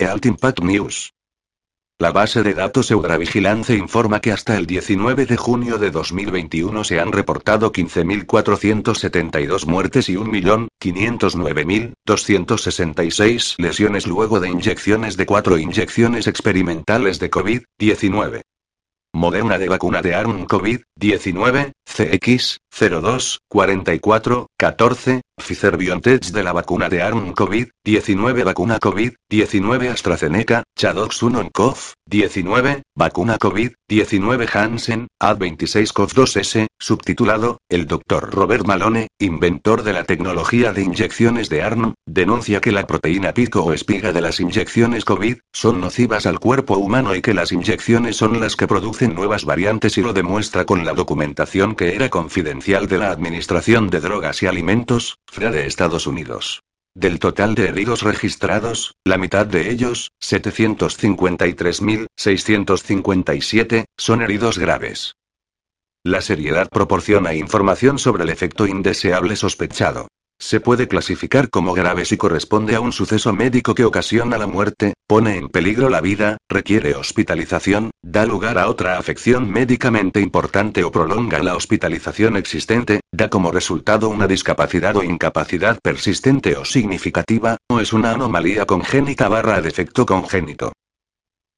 Ealt Impact News. La base de datos Eudravigilance informa que hasta el 19 de junio de 2021 se han reportado 15.472 muertes y 1.509.266 lesiones luego de inyecciones de cuatro inyecciones experimentales de COVID-19. Moderna de vacuna de ARN COVID-19, CX, 02, 44, 14, Pfizer BioNTech de la vacuna de ARN COVID-19 vacuna COVID-19 AstraZeneca, Chadox 1 COV, 19, vacuna COVID-19 Hansen, Ad26COV2S, subtitulado, el Dr. Robert Malone, inventor de la tecnología de inyecciones de ARN, denuncia que la proteína pico o espiga de las inyecciones COVID, son nocivas al cuerpo humano y que las inyecciones son las que producen nuevas variantes y lo demuestra con la documentación que era confidencial de la Administración de Drogas y Alimentos, FRA de Estados Unidos. Del total de heridos registrados, la mitad de ellos, 753.657, son heridos graves. La seriedad proporciona información sobre el efecto indeseable sospechado. Se puede clasificar como grave si corresponde a un suceso médico que ocasiona la muerte, pone en peligro la vida, requiere hospitalización, da lugar a otra afección médicamente importante o prolonga la hospitalización existente, da como resultado una discapacidad o incapacidad persistente o significativa, o es una anomalía congénita barra defecto congénito.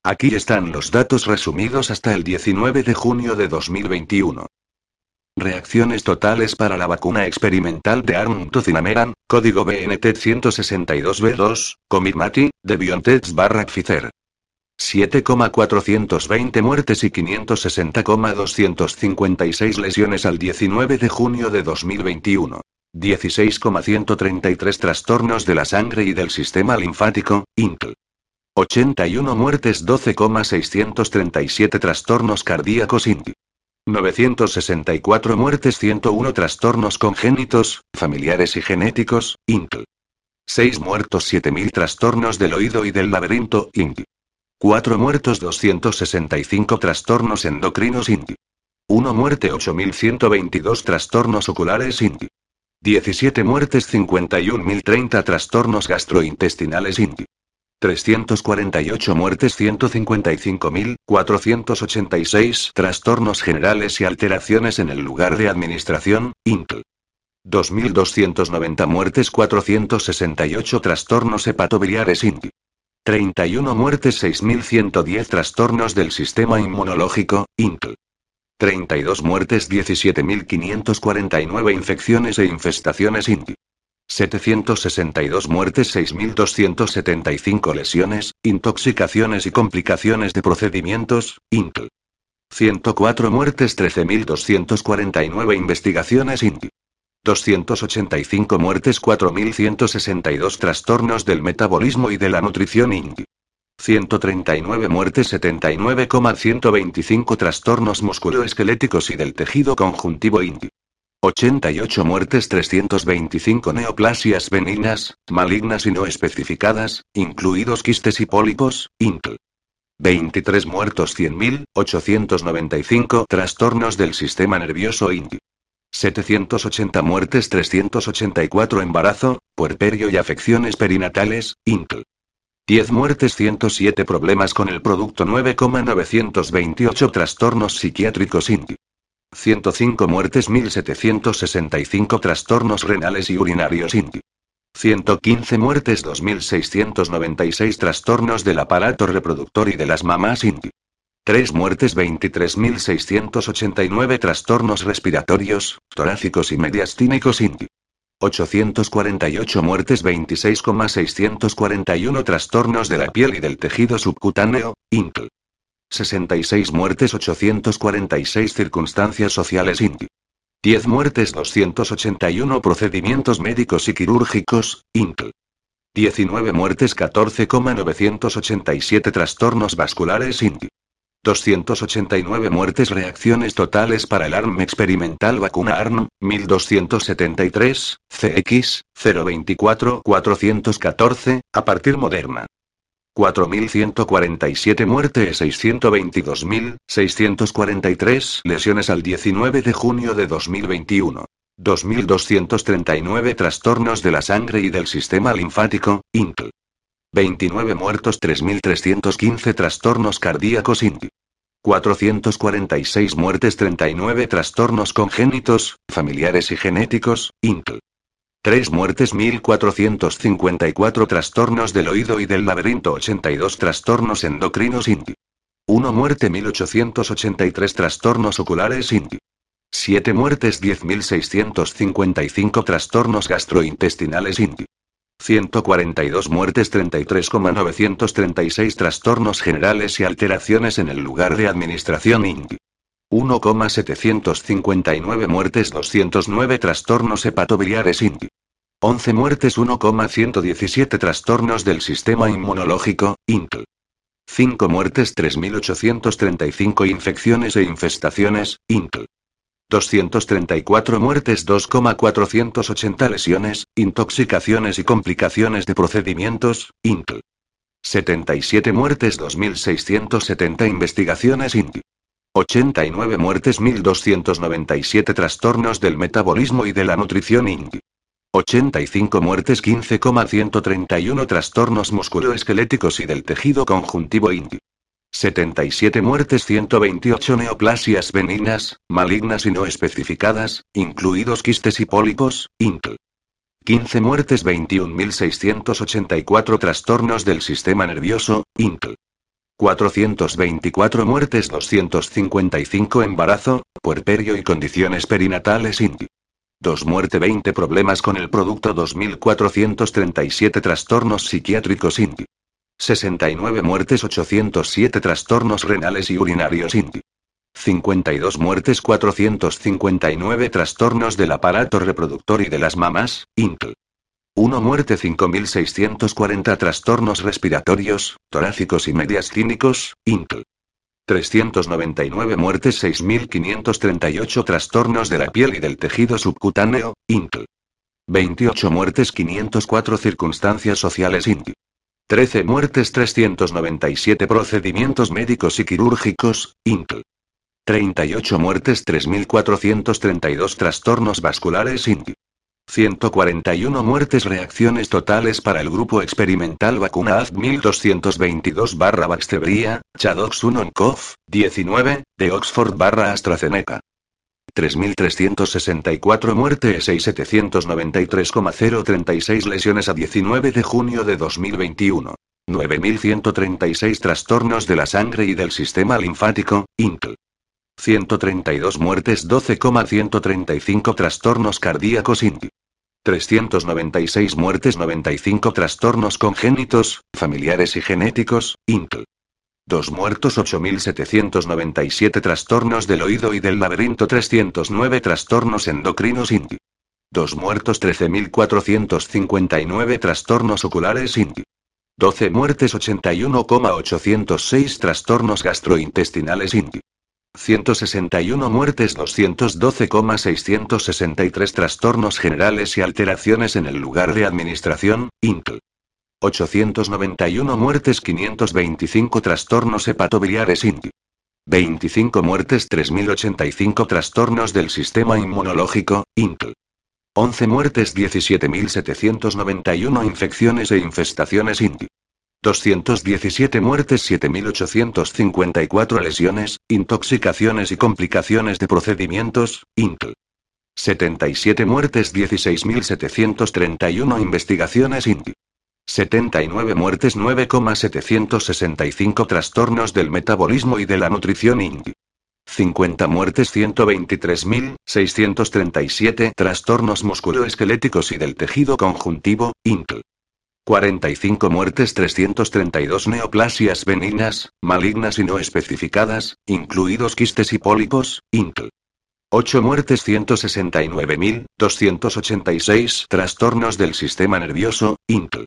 Aquí están los datos resumidos hasta el 19 de junio de 2021. Reacciones totales para la vacuna experimental de ARN Tocinameran, código BNT 162B2, Comirnaty, de BioNTech barra Pfizer. 7,420 muertes y 560,256 lesiones al 19 de junio de 2021. 16,133 trastornos de la sangre y del sistema linfático, INCL. 81 muertes 12,637 trastornos cardíacos INCL. 964 muertes 101 trastornos congénitos, familiares y genéticos, INCL. 6 muertos 7000 trastornos del oído y del laberinto, INCL. 4 muertos 265 trastornos endocrinos, INCL. 1 muerte 8122 trastornos oculares, INCL. 17 muertes 51.030 trastornos gastrointestinales, INCL. 348 muertes 155.486 trastornos generales y alteraciones en el lugar de administración, INCL. 2.290 muertes 468 trastornos hepatobiliares INCL. 31 muertes 6.110 trastornos del sistema inmunológico, INCL. 32 muertes 17.549 infecciones e infestaciones INCL. 762 muertes, 6.275 lesiones, intoxicaciones y complicaciones de procedimientos, INCL. 104 muertes, 13.249 investigaciones INCL. 285 muertes, 4.162 trastornos del metabolismo y de la nutrición INCL. 139 muertes, 79,125 trastornos musculoesqueléticos y del tejido conjuntivo INCL. 88 muertes 325 neoplasias benignas, malignas y no especificadas, incluidos quistes y pólipos, INCL. 23 muertos 100.895 trastornos del sistema nervioso INCL. 780 muertes 384 embarazo, puerperio y afecciones perinatales, INCL. 10 muertes 107 problemas con el producto 9,928 trastornos psiquiátricos INCL. 105 muertes 1765 trastornos renales y urinarios INCL. 115 muertes 2696 trastornos del aparato reproductor y de las mamás INCL. 3 muertes 23.689 trastornos respiratorios, torácicos y mediastínicos INCL. 848 muertes 26,641 trastornos de la piel y del tejido subcutáneo, INCL. 66 muertes 846 circunstancias sociales INCL. 10 muertes 281 procedimientos médicos y quirúrgicos, INCL. 19 muertes 14,987 trastornos vasculares INCL. 289 muertes reacciones totales para el ARM experimental vacuna ARM, 1273, CX, 024 414, a partir moderna. 4.147 muertes 622.643 lesiones al 19 de junio de 2021. 2.239 trastornos de la sangre y del sistema linfático, INCL. 29 muertos 3.315 trastornos cardíacos INC. 446 muertes 39 trastornos congénitos, familiares y genéticos, INCL. 3 muertes 1454 trastornos del oído y del laberinto 82 trastornos endocrinos INCL. 1 muerte 1883 trastornos oculares INCL. 7 muertes 10.655 trastornos gastrointestinales INCL. 142 muertes 33,936 trastornos generales y alteraciones en el lugar de administración INC. 1,759 muertes 209 trastornos hepatobiliares INC. 11 muertes 1,117 trastornos del sistema inmunológico, INC. 5 muertes 3.835 infecciones e infestaciones, INC. 234 muertes 2,480 lesiones, intoxicaciones y complicaciones de procedimientos, INCL. 77 muertes 2.670 investigaciones INCL. 89 muertes 1.297 trastornos del metabolismo y de la nutrición INCL. 85 muertes 15,131 trastornos musculoesqueléticos y del tejido conjuntivo INCL. 77 muertes 128 neoplasias benignas, malignas y no especificadas, incluidos quistes y pólipos, INCL. 15 muertes 21.684 trastornos del sistema nervioso, INCL. 424 muertes 255 embarazo, puerperio y condiciones perinatales INCL. 2 muerte 20 problemas con el producto 2437 trastornos psiquiátricos INCL. 69 muertes 807 trastornos renales y urinarios INTI. 52 muertes 459 trastornos del aparato reproductor y de las mamas, INCL. 1 muerte 5640 trastornos respiratorios, torácicos y medias clínicos, INCL. 399 muertes 6538 trastornos de la piel y del tejido subcutáneo, INCL. 28 muertes 504 circunstancias sociales INCL. 13 muertes 397 procedimientos médicos y quirúrgicos, INCL. 38 muertes 3432 trastornos vasculares INCL. 141 muertes reacciones totales para el grupo experimental vacuna AZ 1222 barra Baxtebria, Chadox 1 COV, 19, de Oxford barra AstraZeneca. 3.364 muertes y 793,036 lesiones a 19 de junio de 2021. 9.136 trastornos de la sangre y del sistema linfático, INCL. 132 muertes 12,135 trastornos cardíacos INCL. 396 muertes 95 trastornos congénitos, familiares y genéticos, INCL. Dos muertos 8.797 trastornos del oído y del laberinto 309 trastornos endocrinos INDI. Dos muertos 13.459 trastornos oculares INDI. 12 muertes 81,806 trastornos gastrointestinales INDI. 161 muertes 212,663 trastornos generales y alteraciones en el lugar de administración, INCL. 891 muertes 525 trastornos hepatobiliares INTI. 25 muertes 3085 trastornos del sistema inmunológico, INCL. 11 muertes 17.791 infecciones e infestaciones INTI. 217 muertes 7.854 lesiones, intoxicaciones y complicaciones de procedimientos, INCL. 77 muertes 16.731 investigaciones INTI. 79 muertes 9,765 trastornos del metabolismo y de la nutrición ING. 50 muertes 123.637 trastornos musculoesqueléticos y del tejido conjuntivo, INCL. 45 muertes 332 neoplasias benignas, malignas y no especificadas, incluidos quistes y pólipos, INCL. 8 muertes 169.286 trastornos del sistema nervioso, INCL.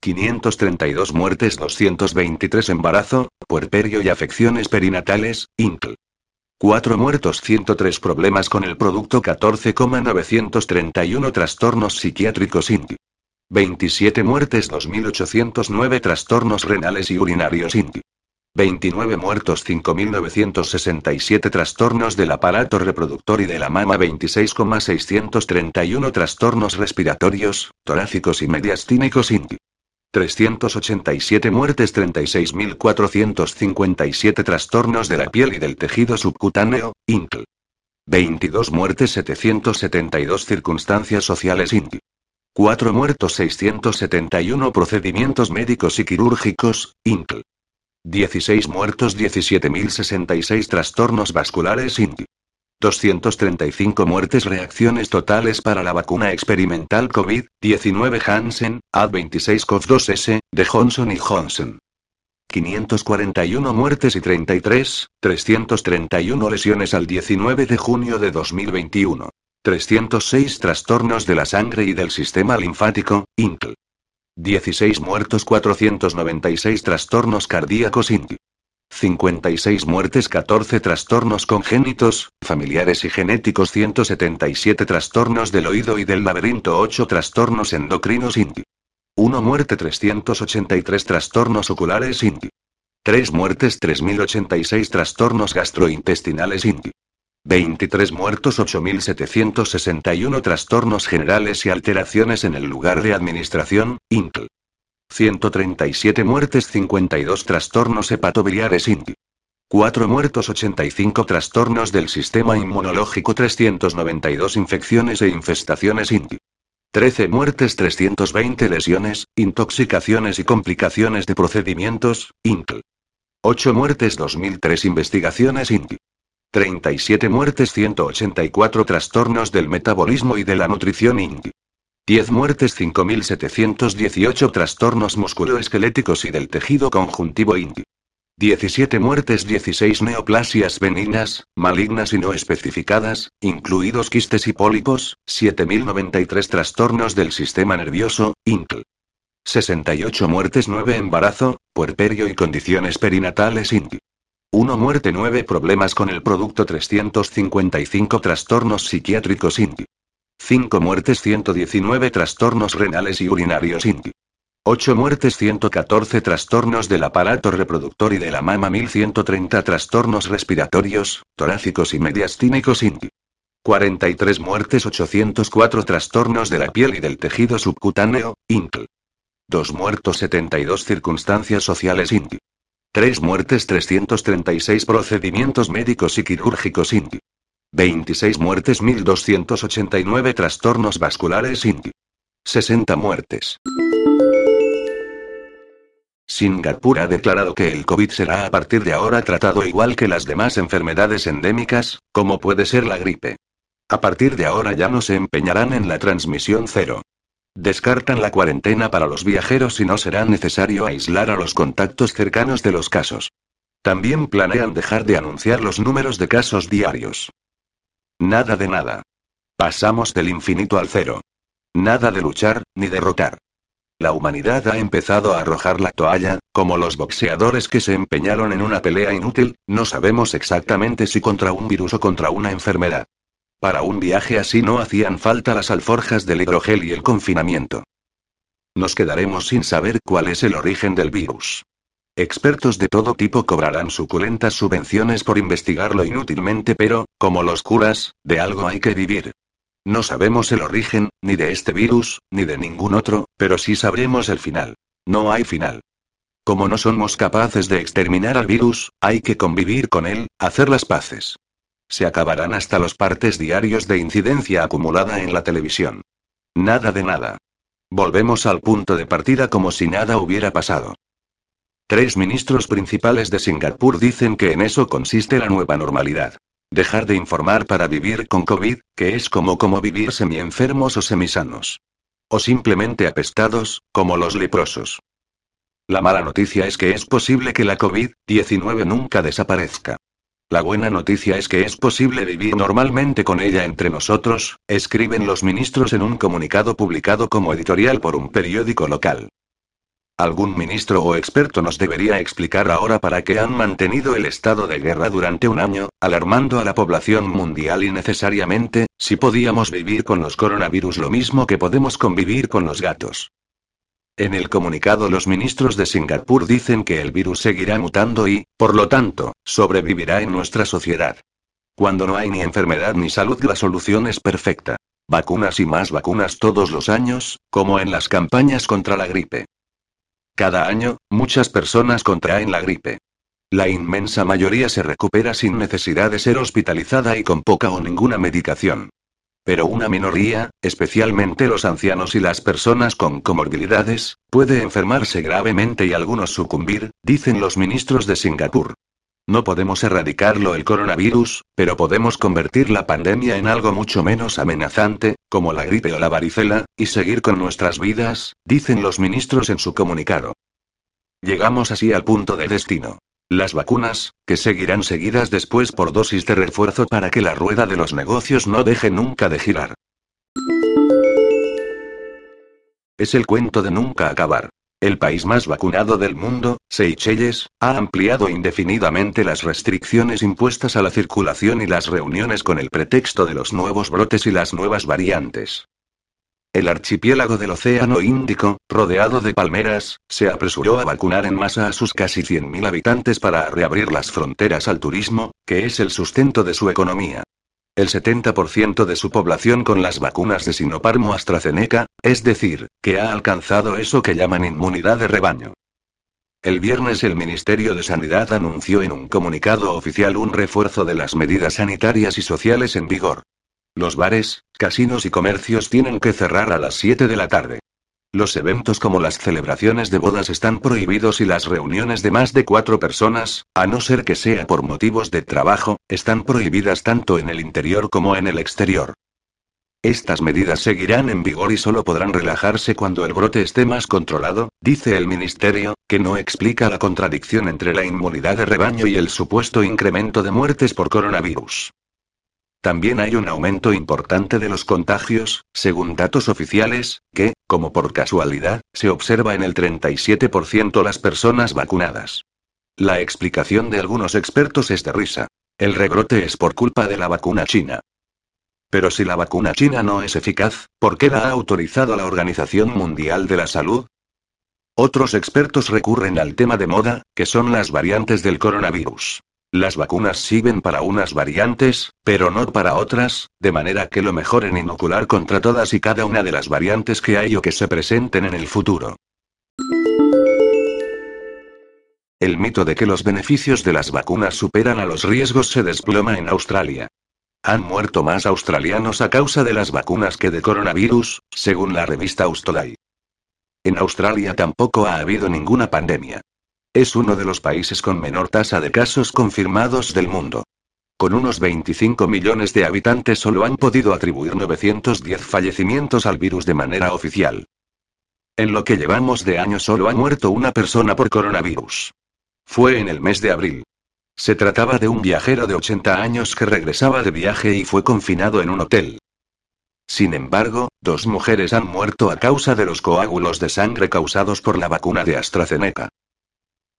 532 muertes 223 embarazo, puerperio y afecciones perinatales, INCL. 4 muertos 103 problemas con el producto 14,931 trastornos psiquiátricos INCL. 27 muertes 2809 trastornos renales y urinarios INCL. 29 muertos 5.967 trastornos del aparato reproductor y de la mama 26,631 trastornos respiratorios, torácicos y mediastínicos INCL. 387 muertes 36.457 trastornos de la piel y del tejido subcutáneo, INCL. 22 muertes 772 circunstancias sociales INCL. 4 muertos 671 procedimientos médicos y quirúrgicos, INCL. 16 muertos 17.066 trastornos vasculares INCL. 235 muertes reacciones totales para la vacuna experimental COVID-19 Hansen, Ad26COV2S, de Johnson y Johnson. 541 muertes y 33, 331 lesiones al 19 de junio de 2021. 306 trastornos de la sangre y del sistema linfático, INCL. 16 muertos 496 trastornos cardíacos INCL. 56 muertes 14 trastornos congénitos, familiares y genéticos 177 trastornos del oído y del laberinto 8 trastornos endocrinos INCL. 1 muerte 383 trastornos oculares INCL. 3 muertes 3086 trastornos gastrointestinales INCL. 23 muertos 8.761 trastornos generales y alteraciones en el lugar de administración, INCL. 137 muertes 52 trastornos hepatobiliares INCL. 4 muertos 85 trastornos del sistema inmunológico 392 infecciones e infestaciones INCL. 13 muertes 320 lesiones, intoxicaciones y complicaciones de procedimientos, INCL. 8 muertes 2003 investigaciones INCL. 37 muertes 184 trastornos del metabolismo y de la nutrición INCL. 10 muertes 5.718 trastornos musculoesqueléticos y del tejido conjuntivo INCL. 17 muertes 16 neoplasias benignas, malignas y no especificadas, incluidos quistes y pólipos, 7.093 trastornos del sistema nervioso, INCL. 68 muertes 9 embarazo, puerperio y condiciones perinatales INCL. 1 muerte 9 problemas con el producto 355 trastornos psiquiátricos INCL. 5 muertes 119 trastornos renales y urinarios INCL. 8 muertes 114 trastornos del aparato reproductor y de la mama 1130 trastornos respiratorios, torácicos y mediastínicos INCL. 43 muertes 804 trastornos de la piel y del tejido subcutáneo, INCL. 2 muertos 72 circunstancias sociales INCL. 3 muertes 336 procedimientos médicos y quirúrgicos INCL. 26 muertes 1289 trastornos vasculares INCL. 60 muertes. Singapur ha declarado que el COVID será a partir de ahora tratado igual que las demás enfermedades endémicas, como puede ser la gripe. A partir de ahora ya no se empeñarán en la transmisión cero. Descartan la cuarentena para los viajeros y no será necesario aislar a los contactos cercanos de los casos. También planean dejar de anunciar los números de casos diarios. Nada de nada. Pasamos del infinito al cero. Nada de luchar, ni derrotar. La humanidad ha empezado a arrojar la toalla, como los boxeadores que se empeñaron en una pelea inútil, no sabemos exactamente si contra un virus o contra una enfermedad. Para un viaje así no hacían falta las alforjas del hidrogel y el confinamiento. Nos quedaremos sin saber cuál es el origen del virus. Expertos de todo tipo cobrarán suculentas subvenciones por investigarlo inútilmente, pero, como los curas, de algo hay que vivir. No sabemos el origen, ni de este virus, ni de ningún otro, pero sí sabremos el final. No hay final. Como no somos capaces de exterminar al virus, hay que convivir con él, hacer las paces. Se acabarán hasta los partes diarios de incidencia acumulada en la televisión. Nada de nada. Volvemos al punto de partida como si nada hubiera pasado. Tres ministros principales de Singapur dicen que en eso consiste la nueva normalidad. Dejar de informar para vivir con COVID, que es como como vivir semi-enfermos o semisanos. O simplemente apestados, como los leprosos. La mala noticia es que es posible que la COVID-19 nunca desaparezca. La buena noticia es que es posible vivir normalmente con ella entre nosotros, escriben los ministros en un comunicado publicado como editorial por un periódico local. Algún ministro o experto nos debería explicar ahora para qué han mantenido el estado de guerra durante un año, alarmando a la población mundial innecesariamente, si podíamos vivir con los coronavirus lo mismo que podemos convivir con los gatos. En el comunicado los ministros de Singapur dicen que el virus seguirá mutando y, por lo tanto, sobrevivirá en nuestra sociedad. Cuando no hay ni enfermedad ni salud la solución es perfecta. Vacunas y más vacunas todos los años, como en las campañas contra la gripe. cada año, muchas personas contraen la gripe. La inmensa mayoría se recupera sin necesidad de ser hospitalizada y con poca o ninguna medicación. Pero una minoría, especialmente los ancianos y las personas con comorbilidades, puede enfermarse gravemente y algunos sucumbir, dicen los ministros de Singapur. No podemos erradicarlo el coronavirus, pero podemos convertir la pandemia en algo mucho menos amenazante, como la gripe o la varicela, y seguir con nuestras vidas, dicen los ministros en su comunicado. Llegamos así al punto de destino. Las vacunas, que seguirán seguidas después por dosis de refuerzo para que la rueda de los negocios no deje nunca de girar. Es el cuento de nunca acabar. El país más vacunado del mundo, Seychelles, ha ampliado indefinidamente las restricciones impuestas a la circulación y las reuniones con el pretexto de los nuevos brotes y las nuevas variantes. El archipiélago del Océano Índico, rodeado de palmeras, se apresuró a vacunar en masa a sus casi 100.000 habitantes para reabrir las fronteras al turismo, que es el sustento de su economía el 70% de su población con las vacunas de Sinopharm o AstraZeneca, es decir, que ha alcanzado eso que llaman inmunidad de rebaño. El viernes el Ministerio de Sanidad anunció en un comunicado oficial un refuerzo de las medidas sanitarias y sociales en vigor. Los bares, casinos y comercios tienen que cerrar a las 7 de la tarde. Los eventos como las celebraciones de bodas están prohibidos y las reuniones de más de cuatro personas, a no ser que sea por motivos de trabajo, están prohibidas tanto en el interior como en el exterior. Estas medidas seguirán en vigor y solo podrán relajarse cuando el brote esté más controlado, dice el Ministerio, que no explica la contradicción entre la inmunidad de rebaño y el supuesto incremento de muertes por coronavirus. También hay un aumento importante de los contagios, según datos oficiales, que, como por casualidad, se observa en el 37% las personas vacunadas. La explicación de algunos expertos es de risa. El rebrote es por culpa de la vacuna china. Pero si la vacuna china no es eficaz, ¿por qué la ha autorizado la Organización Mundial de la Salud? Otros expertos recurren al tema de moda, que son las variantes del coronavirus. Las vacunas sirven para unas variantes, pero no para otras, de manera que lo mejor en inocular contra todas y cada una de las variantes que hay o que se presenten en el futuro. El mito de que los beneficios de las vacunas superan a los riesgos se desploma en Australia. Han muerto más australianos a causa de las vacunas que de coronavirus, según la revista Austoday. En Australia tampoco ha habido ninguna pandemia. Es uno de los países con menor tasa de casos confirmados del mundo. Con unos 25 millones de habitantes solo han podido atribuir 910 fallecimientos al virus de manera oficial. En lo que llevamos de año solo ha muerto una persona por coronavirus. Fue en el mes de abril. Se trataba de un viajero de 80 años que regresaba de viaje y fue confinado en un hotel. Sin embargo, dos mujeres han muerto a causa de los coágulos de sangre causados por la vacuna de AstraZeneca.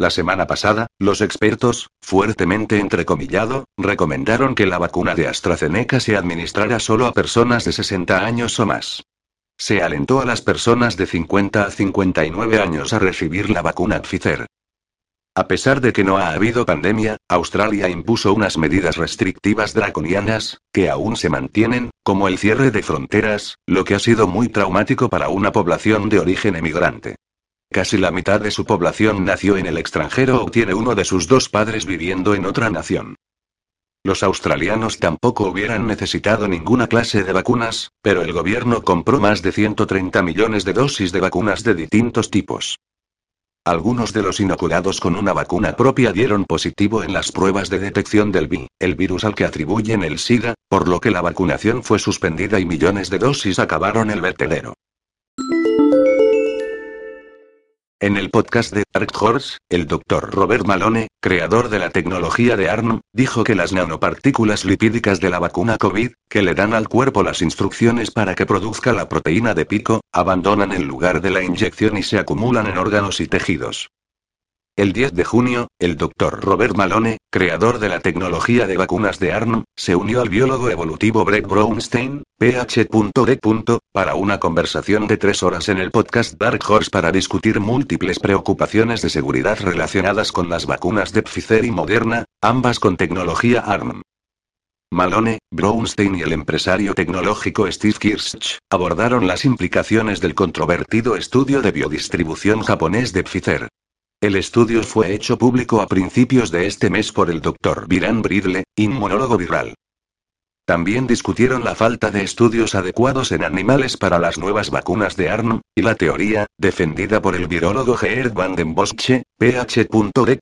La semana pasada, los expertos, fuertemente entrecomillado, recomendaron que la vacuna de AstraZeneca se administrara solo a personas de 60 años o más. Se alentó a las personas de 50 a 59 años a recibir la vacuna Pfizer. A pesar de que no ha habido pandemia, Australia impuso unas medidas restrictivas draconianas, que aún se mantienen, como el cierre de fronteras, lo que ha sido muy traumático para una población de origen emigrante. Casi la mitad de su población nació en el extranjero o tiene uno de sus dos padres viviendo en otra nación. Los australianos tampoco hubieran necesitado ninguna clase de vacunas, pero el gobierno compró más de 130 millones de dosis de vacunas de distintos tipos. Algunos de los inoculados con una vacuna propia dieron positivo en las pruebas de detección del VI, el virus al que atribuyen el SIDA, por lo que la vacunación fue suspendida y millones de dosis acabaron el vertedero. En el podcast de Dark Horse, el Dr. Robert Malone, creador de la tecnología de ARN, dijo que las nanopartículas lipídicas de la vacuna COVID, que le dan al cuerpo las instrucciones para que produzca la proteína de pico, abandonan el lugar de la inyección y se acumulan en órganos y tejidos. El 10 de junio, el Dr. Robert Malone, creador de la tecnología de vacunas de ARN, se unió al biólogo evolutivo Brett Brownstein, PH.D. para una conversación de tres horas en el podcast Dark Horse para discutir múltiples preocupaciones de seguridad relacionadas con las vacunas de Pfizer y Moderna, ambas con tecnología ARN. Malone, Brownstein y el empresario tecnológico Steve Kirsch abordaron las implicaciones del controvertido estudio de biodistribución japonés de Pfizer. El estudio fue hecho público a principios de este mes por el Dr. Viran Bridle, inmunólogo viral. También discutieron la falta de estudios adecuados en animales para las nuevas vacunas de ARN, y la teoría, defendida por el virólogo Geert van den Bossche, PH.D.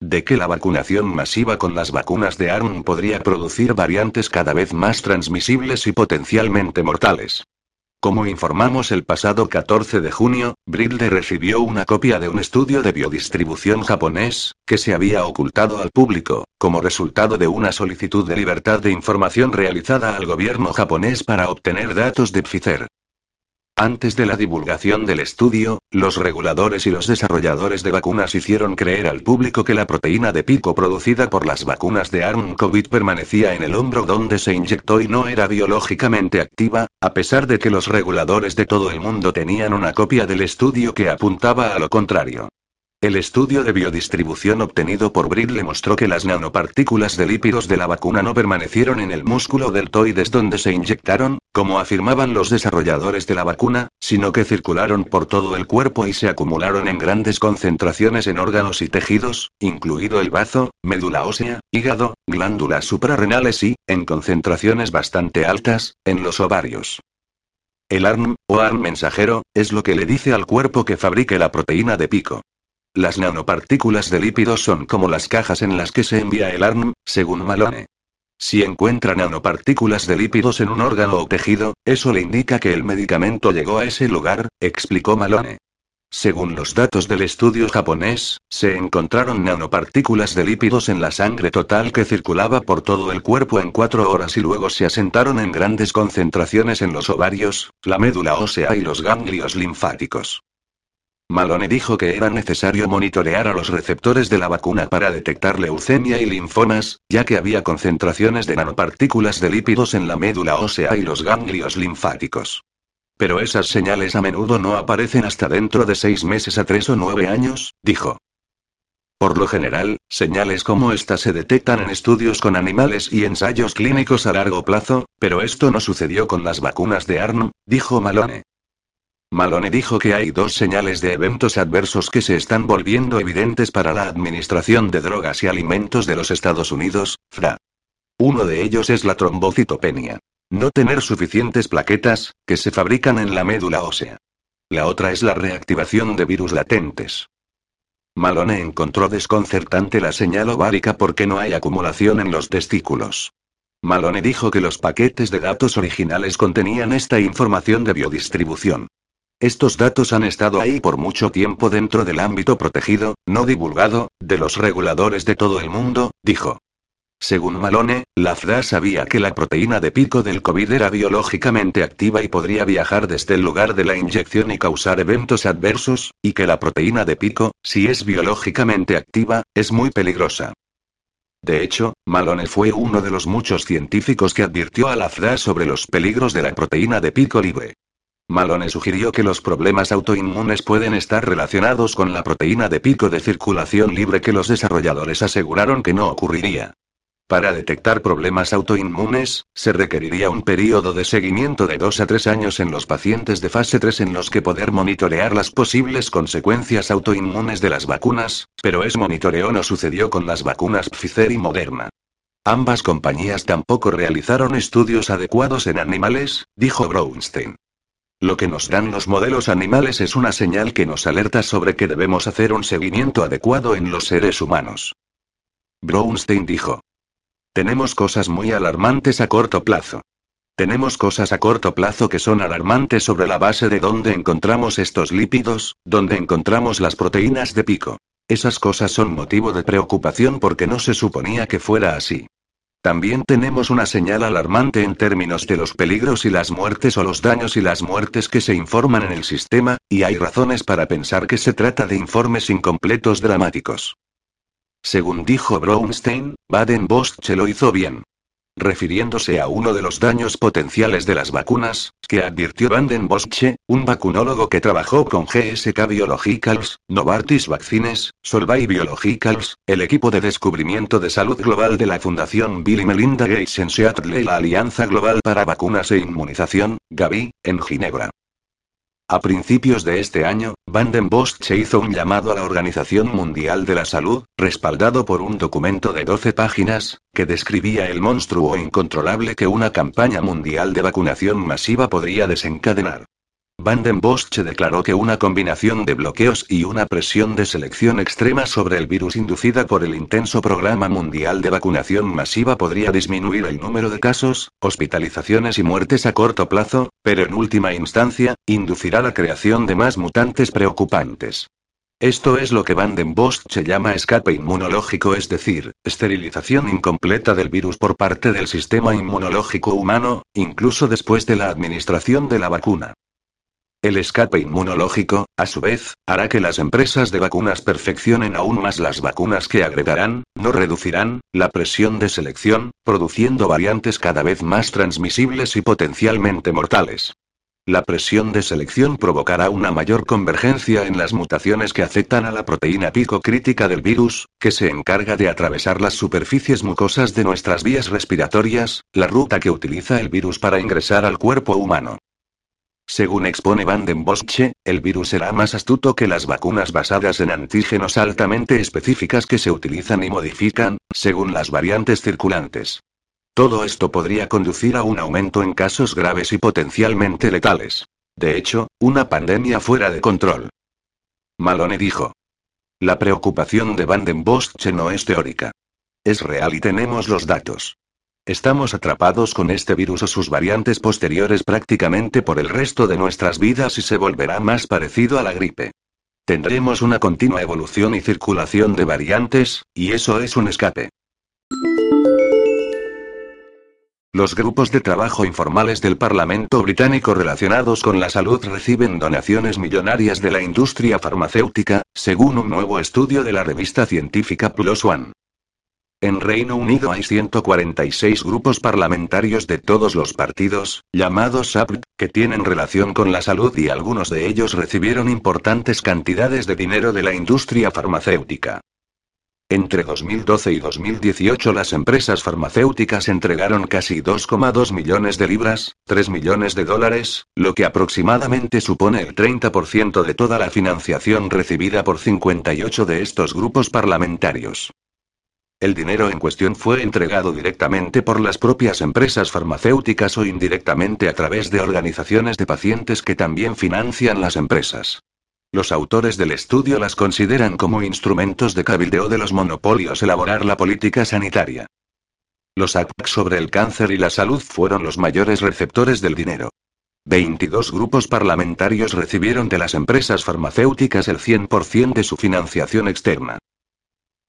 de que la vacunación masiva con las vacunas de ARN podría producir variantes cada vez más transmisibles y potencialmente mortales. Como informamos el pasado 14 de junio, Bridle recibió una copia de un estudio de biodistribución japonés, que se había ocultado al público, como resultado de una solicitud de libertad de información realizada al gobierno japonés para obtener datos de Pfizer. Antes de la divulgación del estudio, los reguladores y los desarrolladores de vacunas hicieron creer al público que la proteína de pico producida por las vacunas de ARN COVID permanecía en el hombro donde se inyectó y no era biológicamente activa, a pesar de que los reguladores de todo el mundo tenían una copia del estudio que apuntaba a lo contrario. El estudio de biodistribución obtenido por Bridle mostró que las nanopartículas de lípidos de la vacuna no permanecieron en el músculo deltoides donde se inyectaron, como afirmaban los desarrolladores de la vacuna, sino que circularon por todo el cuerpo y se acumularon en grandes concentraciones en órganos y tejidos, incluido el bazo, médula ósea, hígado, glándulas suprarrenales y, en concentraciones bastante altas, en los ovarios. El ARN, o ARN mensajero, es lo que le dice al cuerpo que fabrique la proteína de pico. Las nanopartículas de lípidos son como las cajas en las que se envía el ARN, según Malone. Si encuentra nanopartículas de lípidos en un órgano o tejido, eso le indica que el medicamento llegó a ese lugar, explicó Malone. Según los datos del estudio japonés, se encontraron nanopartículas de lípidos en la sangre total que circulaba por todo el cuerpo en cuatro horas y luego se asentaron en grandes concentraciones en los ovarios, la médula ósea y los ganglios linfáticos. Malone dijo que era necesario monitorear a los receptores de la vacuna para detectar leucemia y linfomas, ya que había concentraciones de nanopartículas de lípidos en la médula ósea y los ganglios linfáticos. Pero esas señales a menudo no aparecen hasta dentro de seis meses a tres o nueve años, dijo. Por lo general, señales como esta se detectan en estudios con animales y ensayos clínicos a largo plazo, pero esto no sucedió con las vacunas de ARN, dijo Malone. Malone dijo que hay dos señales de eventos adversos que se están volviendo evidentes para la Administración de Drogas y Alimentos de los Estados Unidos, FRA. Uno de ellos es la trombocitopenia. No tener suficientes plaquetas, que se fabrican en la médula ósea. La otra es la reactivación de virus latentes. Malone encontró desconcertante la señal ovárica porque no hay acumulación en los testículos. Malone dijo que los paquetes de datos originales contenían esta información de biodistribución. Estos datos han estado ahí por mucho tiempo dentro del ámbito protegido, no divulgado, de los reguladores de todo el mundo, dijo. Según Malone, la FDA sabía que la proteína de pico del COVID era biológicamente activa y podría viajar desde el lugar de la inyección y causar eventos adversos, y que la proteína de pico, si es biológicamente activa, es muy peligrosa. De hecho, Malone fue uno de los muchos científicos que advirtió a la FDA sobre los peligros de la proteína de pico libre. Malone sugirió que los problemas autoinmunes pueden estar relacionados con la proteína de pico de circulación libre que los desarrolladores aseguraron que no ocurriría. Para detectar problemas autoinmunes, se requeriría un periodo de seguimiento de 2 a 3 años en los pacientes de fase 3 en los que poder monitorear las posibles consecuencias autoinmunes de las vacunas, pero ese monitoreo no sucedió con las vacunas Pfizer y Moderna. Ambas compañías tampoco realizaron estudios adecuados en animales, dijo Brownstein. Lo que nos dan los modelos animales es una señal que nos alerta sobre que debemos hacer un seguimiento adecuado en los seres humanos. Brownstein dijo. Tenemos cosas muy alarmantes a corto plazo. Tenemos cosas a corto plazo que son alarmantes sobre la base de dónde encontramos estos lípidos, dónde encontramos las proteínas de pico. Esas cosas son motivo de preocupación porque no se suponía que fuera así. También tenemos una señal alarmante en términos de los peligros y las muertes o los daños y las muertes que se informan en el sistema, y hay razones para pensar que se trata de informes incompletos dramáticos. Según dijo Brownstein, Baden-Bosche lo hizo bien. Refiriéndose a uno de los daños potenciales de las vacunas, que advirtió Vanden Bossche, un vacunólogo que trabajó con GSK Biologicals, Novartis Vaccines, Solvay Biologicals, el equipo de descubrimiento de salud global de la Fundación Bill y Melinda Gates en Seattle y la Alianza Global para Vacunas e Inmunización, Gavi, en Ginebra. A principios de este año, Van den Bosch hizo un llamado a la Organización Mundial de la Salud, respaldado por un documento de 12 páginas, que describía el monstruo incontrolable que una campaña mundial de vacunación masiva podría desencadenar. Van den Bosch declaró que una combinación de bloqueos y una presión de selección extrema sobre el virus inducida por el intenso programa mundial de vacunación masiva podría disminuir el número de casos, hospitalizaciones y muertes a corto plazo, pero en última instancia, inducirá la creación de más mutantes preocupantes. Esto es lo que Van den Bosch llama escape inmunológico, es decir, esterilización incompleta del virus por parte del sistema inmunológico humano, incluso después de la administración de la vacuna. El escape inmunológico, a su vez, hará que las empresas de vacunas perfeccionen aún más las vacunas que agregarán, no reducirán, la presión de selección, produciendo variantes cada vez más transmisibles y potencialmente mortales. La presión de selección provocará una mayor convergencia en las mutaciones que afectan a la proteína pico crítica del virus, que se encarga de atravesar las superficies mucosas de nuestras vías respiratorias, la ruta que utiliza el virus para ingresar al cuerpo humano. Según expone Van den Bossche, el virus será más astuto que las vacunas basadas en antígenos altamente específicas que se utilizan y modifican, según las variantes circulantes. Todo esto podría conducir a un aumento en casos graves y potencialmente letales. De hecho, una pandemia fuera de control. Malone dijo. La preocupación de Van den Bossche no es teórica. Es real y tenemos los datos. Estamos atrapados con este virus o sus variantes posteriores prácticamente por el resto de nuestras vidas y se volverá más parecido a la gripe. Tendremos una continua evolución y circulación de variantes, y eso es un escape. Los grupos de trabajo informales del Parlamento británico relacionados con la salud reciben donaciones millonarias de la industria farmacéutica, según un nuevo estudio de la revista científica Plus One. En Reino Unido hay 146 grupos parlamentarios de todos los partidos, llamados APT, que tienen relación con la salud y algunos de ellos recibieron importantes cantidades de dinero de la industria farmacéutica. Entre 2012 y 2018 las empresas farmacéuticas entregaron casi 2,2 millones de libras, 3 millones de dólares, lo que aproximadamente supone el 30% de toda la financiación recibida por 58 de estos grupos parlamentarios. El dinero en cuestión fue entregado directamente por las propias empresas farmacéuticas o indirectamente a través de organizaciones de pacientes que también financian las empresas. Los autores del estudio las consideran como instrumentos de cabildeo de los monopolios elaborar la política sanitaria. Los ACP sobre el cáncer y la salud fueron los mayores receptores del dinero. 22 grupos parlamentarios recibieron de las empresas farmacéuticas el 100% de su financiación externa.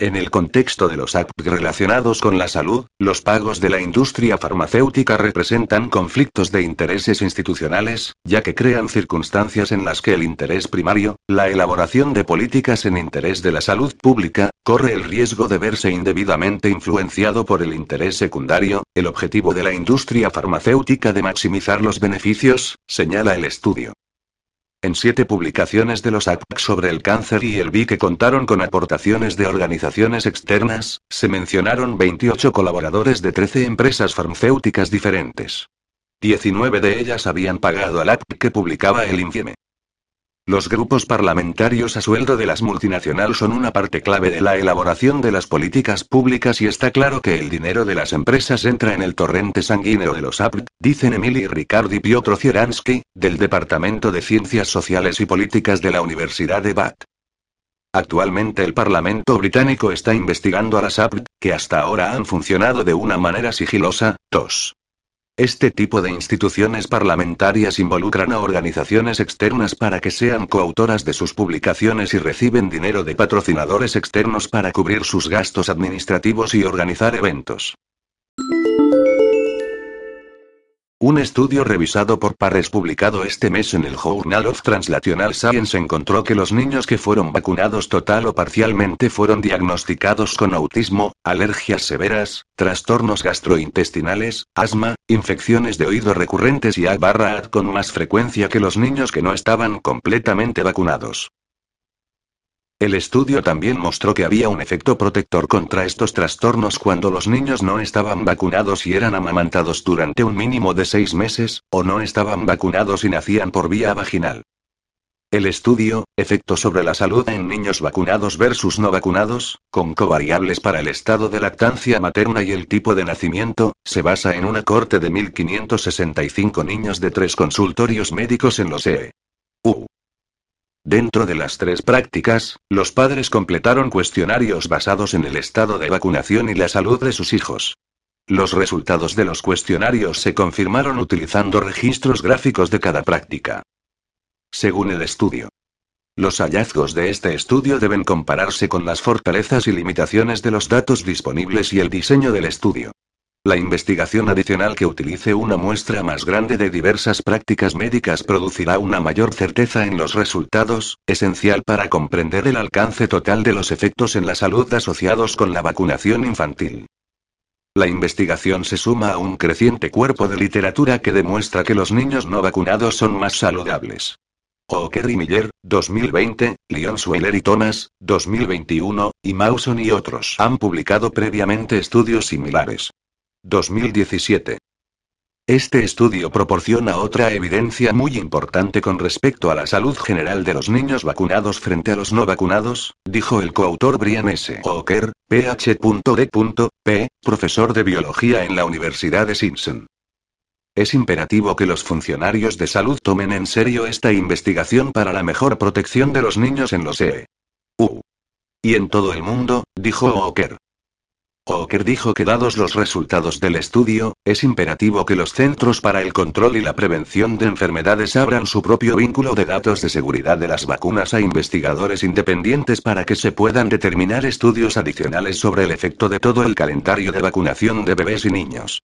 En el contexto de los actos relacionados con la salud, los pagos de la industria farmacéutica representan conflictos de intereses institucionales, ya que crean circunstancias en las que el interés primario, la elaboración de políticas en interés de la salud pública, corre el riesgo de verse indebidamente influenciado por el interés secundario, el objetivo de la industria farmacéutica de maximizar los beneficios, señala el estudio. En siete publicaciones de los ACPAC sobre el cáncer y el VI que contaron con aportaciones de organizaciones externas, se mencionaron 28 colaboradores de 13 empresas farmacéuticas diferentes. 19 de ellas habían pagado al ACP que publicaba el INFIEME. Los grupos parlamentarios a sueldo de las multinacionales son una parte clave de la elaboración de las políticas públicas y está claro que el dinero de las empresas entra en el torrente sanguíneo de los APT, dicen Emily Ricard y Piotr Cieransky, del Departamento de Ciencias Sociales y Políticas de la Universidad de Bath. Actualmente el Parlamento británico está investigando a las APT, que hasta ahora han funcionado de una manera sigilosa, tos. Este tipo de instituciones parlamentarias involucran a organizaciones externas para que sean coautoras de sus publicaciones y reciben dinero de patrocinadores externos para cubrir sus gastos administrativos y organizar eventos. Un estudio revisado por pares publicado este mes en el Journal of Translational Science encontró que los niños que fueron vacunados total o parcialmente fueron diagnosticados con autismo, alergias severas, trastornos gastrointestinales, asma, infecciones de oído recurrentes y A-ad con más frecuencia que los niños que no estaban completamente vacunados. El estudio también mostró que había un efecto protector contra estos trastornos cuando los niños no estaban vacunados y eran amamantados durante un mínimo de seis meses, o no estaban vacunados y nacían por vía vaginal. El estudio, Efecto sobre la salud en niños vacunados versus no vacunados, con covariables para el estado de lactancia materna y el tipo de nacimiento, se basa en una corte de 1.565 niños de tres consultorios médicos en los EU. Dentro de las tres prácticas, los padres completaron cuestionarios basados en el estado de vacunación y la salud de sus hijos. Los resultados de los cuestionarios se confirmaron utilizando registros gráficos de cada práctica. Según el estudio. Los hallazgos de este estudio deben compararse con las fortalezas y limitaciones de los datos disponibles y el diseño del estudio. La investigación adicional que utilice una muestra más grande de diversas prácticas médicas producirá una mayor certeza en los resultados, esencial para comprender el alcance total de los efectos en la salud asociados con la vacunación infantil. La investigación se suma a un creciente cuerpo de literatura que demuestra que los niños no vacunados son más saludables. O'Kerry Miller, 2020, Leon Sweller y Thomas, 2021, y Mawson y otros han publicado previamente estudios similares. 2017. Este estudio proporciona otra evidencia muy importante con respecto a la salud general de los niños vacunados frente a los no vacunados, dijo el coautor Brian S. Walker, Ph.D.P., profesor de biología en la Universidad de Simpson. Es imperativo que los funcionarios de salud tomen en serio esta investigación para la mejor protección de los niños en los EU. Y en todo el mundo, dijo Walker. Walker dijo que dados los resultados del estudio, es imperativo que los Centros para el Control y la Prevención de Enfermedades abran su propio vínculo de datos de seguridad de las vacunas a investigadores independientes para que se puedan determinar estudios adicionales sobre el efecto de todo el calendario de vacunación de bebés y niños.